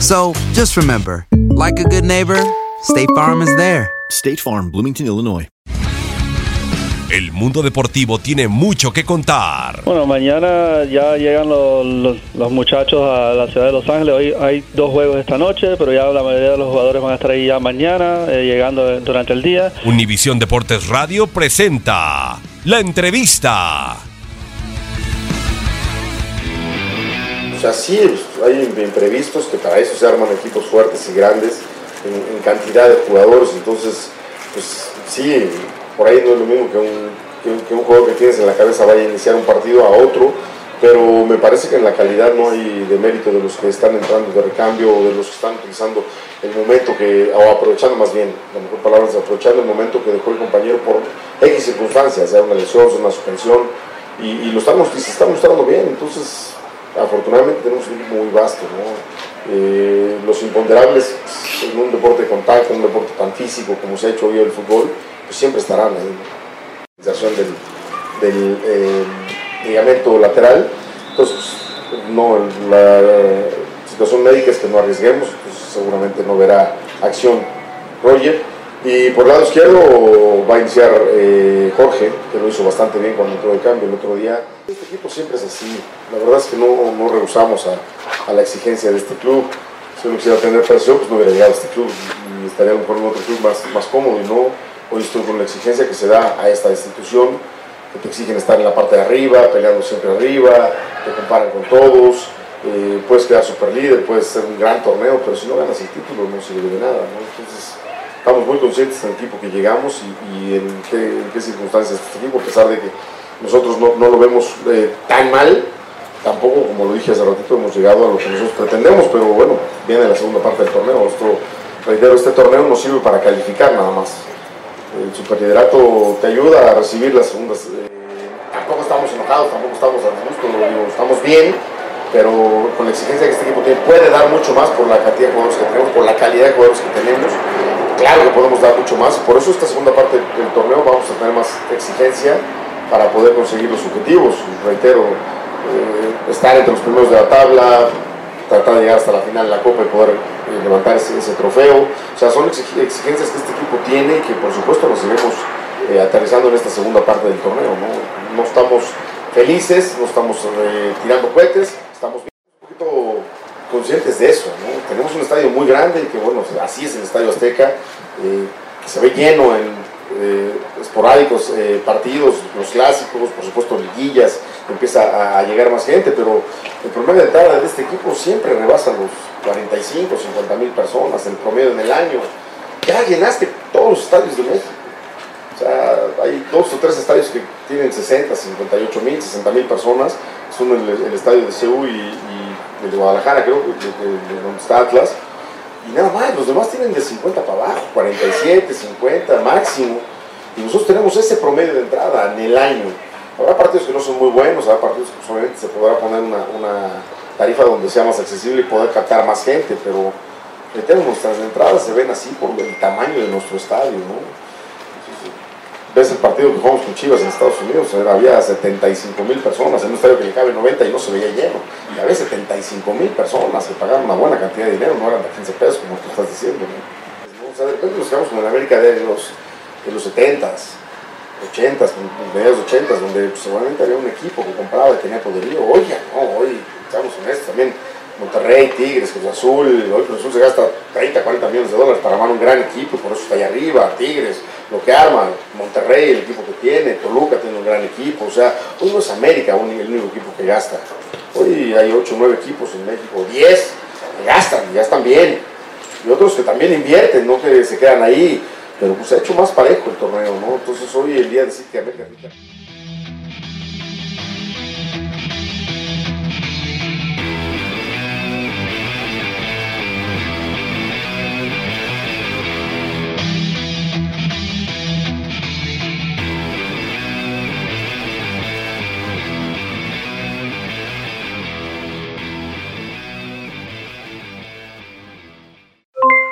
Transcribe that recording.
So just remember, like a good neighbor, State Farm is there. State Farm, Bloomington, Illinois. El mundo deportivo tiene mucho que contar. Bueno, mañana ya llegan los, los- los muchachos a la ciudad de Los Ángeles. Hoy hay dos juegos esta noche, pero ya la mayoría de los jugadores van a estar ahí ya mañana, eh, llegando durante el día. Univisión Deportes Radio presenta la entrevista. O sea, sí, pues, hay imprevistos que para eso se arman equipos fuertes y grandes en, cantidad de jugadores. Entonces, pues sí, por ahí no es lo mismo que un, que que jugador que tienes en la cabeza vaya a iniciar un partido a otro, pero me parece que en la calidad no hay de mérito de los que están entrando de recambio o de los que están utilizando el momento que, o aprovechando más bien, la mejor palabra es aprovechando el momento que dejó el compañero por X circunstancias, sea una lesión, sea una suspensión, y, lo y se está mostrando bien, entonces afortunadamente tenemos un equipo muy vasto. Eh, los imponderables en un deporte de contacto, en un deporte tan físico como se ha hecho hoy el fútbol, pues siempre estarán ahí. La utilización del, eh, ligamento lateral, entonces no, la situación médica es que no arriesguemos, pues seguramente no verá acción Roger. Y por el lado izquierdo va a iniciar eh, Jorge, que lo hizo bastante bien cuando entró de cambio el otro día. Este equipo siempre es así. La verdad es que no, no rehusamos a, a la exigencia de este club. Si uno quisiera tener presión, pues no hubiera llegado a este club y estaría a lo mejor en otro club más, más cómodo. Y no, hoy estoy con la exigencia que se da a esta institución, que te exigen estar en la parte de arriba, peleando siempre arriba, te comparan con todos. eh, puedes quedar super líder, puedes ser un gran torneo, pero si no ganas el título no sirve de nada. ¿no? Entonces, estamos muy conscientes del equipo que llegamos y, en, qué, circunstancias este equipo, a pesar de que nosotros no, lo vemos eh, tan mal, tampoco, como lo dije hace ratito, hemos llegado a lo que nosotros pretendemos, pero bueno, viene la segunda parte del torneo. Esto, reitero, este torneo no sirve para calificar nada más. El superliderato te ayuda a recibir las segundas. Eh, tampoco estamos enojados, tampoco estamos a disgusto, estamos bien, pero con la exigencia que este equipo tiene, puede dar mucho más por la cantidad de jugadores que tenemos, por la calidad de jugadores que tenemos claro que podemos dar mucho más. Por eso esta segunda parte del torneo vamos a tener más exigencia para poder conseguir los objetivos. Reitero, eh, estar entre los primeros de la tabla, tratar de llegar hasta la final de la Copa y poder eh, levantar ese, trofeo. O sea, son exigencias que este equipo tiene y que por supuesto las iremos eh, aterrizando en esta segunda parte del torneo. No, no estamos felices, no estamos tirando cohetes, estamos conscientes de eso. Tenemos un estadio muy grande que, bueno, así es el estadio Azteca, eh, se ve lleno en eh, esporádicos eh, partidos, los clásicos, por supuesto, liguillas, empieza a, llegar más gente, pero el promedio de entrada de este equipo siempre rebasa los 45, 50 mil personas, el promedio en el año. Ya llenaste todos los estadios de México. O sea, hay dos o tres estadios que tienen 60, 58 mil, 60 mil personas. Son el, el estadio de Seúl y de Guadalajara, creo, de, de, donde está Atlas. Y nada más, los demás tienen de 50 para abajo, 47, 50 máximo. Y nosotros tenemos ese promedio de entrada en el año. Habrá partidos que no son muy buenos, habrá partidos que solamente se podrá poner una, una tarifa donde sea más accesible y poder captar más gente, pero tenemos nuestras entradas se ven así por el tamaño de nuestro estadio, ¿no? Ves el partido que jugamos con Chivas en Estados Unidos, había 75 mil personas en un estadio que le cabe 90 y no se veía lleno. Y había 75 mil personas que pagaban una buena cantidad de dinero, no eran de 15 pesos como tú estás diciendo. ¿no? O sea, de repente nos quedamos con el América de los, de los 70s, 80s, mediados 80s, donde pues, seguramente había un equipo que compraba y tenía poderío. Ya no, hoy estamos honestos también Monterrey, Tigres, Cruz Azul, hoy Cruz Azul se gasta 30, 40 millones de dólares para armar un gran equipo, por eso está ahí arriba, Tigres, lo que arma, Monterrey, el equipo que tiene, Toluca tiene un gran equipo, o sea, hoy no es América el único equipo que gasta, hoy hay 8 o 9 equipos en México, 10 que gastan, ya están bien, y otros que también invierten, no que se quedan ahí, pero pues ha hecho más parejo el torneo, ¿no? Entonces hoy el día decir que América...